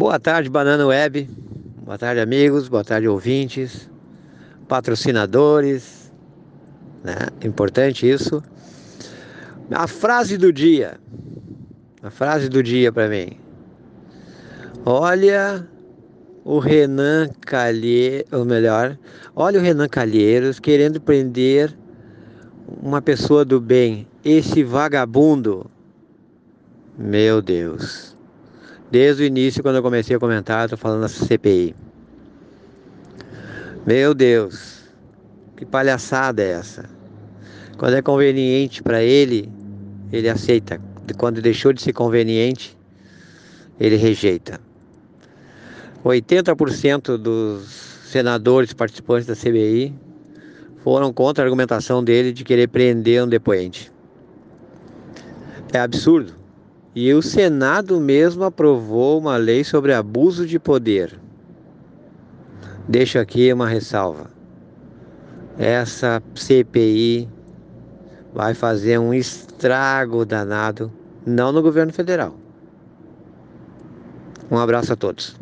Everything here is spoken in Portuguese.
Boa tarde, Banana Web. Boa tarde, amigos. Boa tarde, ouvintes, patrocinadores. Né? Importante isso. A frase do dia. A frase do dia para mim. Olha o Renan Calheiros, ou melhor, olha o Renan Calheiros querendo prender uma pessoa do bem. Esse vagabundo. Meu Deus. Desde o início, quando eu comecei a comentar, estou falando dessa CPI. Meu Deus, que palhaçada é essa? Quando é conveniente para ele, ele aceita. Quando deixou de ser conveniente, ele rejeita. 80% dos senadores participantes da CBI foram contra a argumentação dele de querer prender um depoente. É absurdo. E o Senado mesmo aprovou uma lei sobre abuso de poder. Deixo aqui uma ressalva. Essa CPI vai fazer um estrago danado, não no governo federal. Um abraço a todos.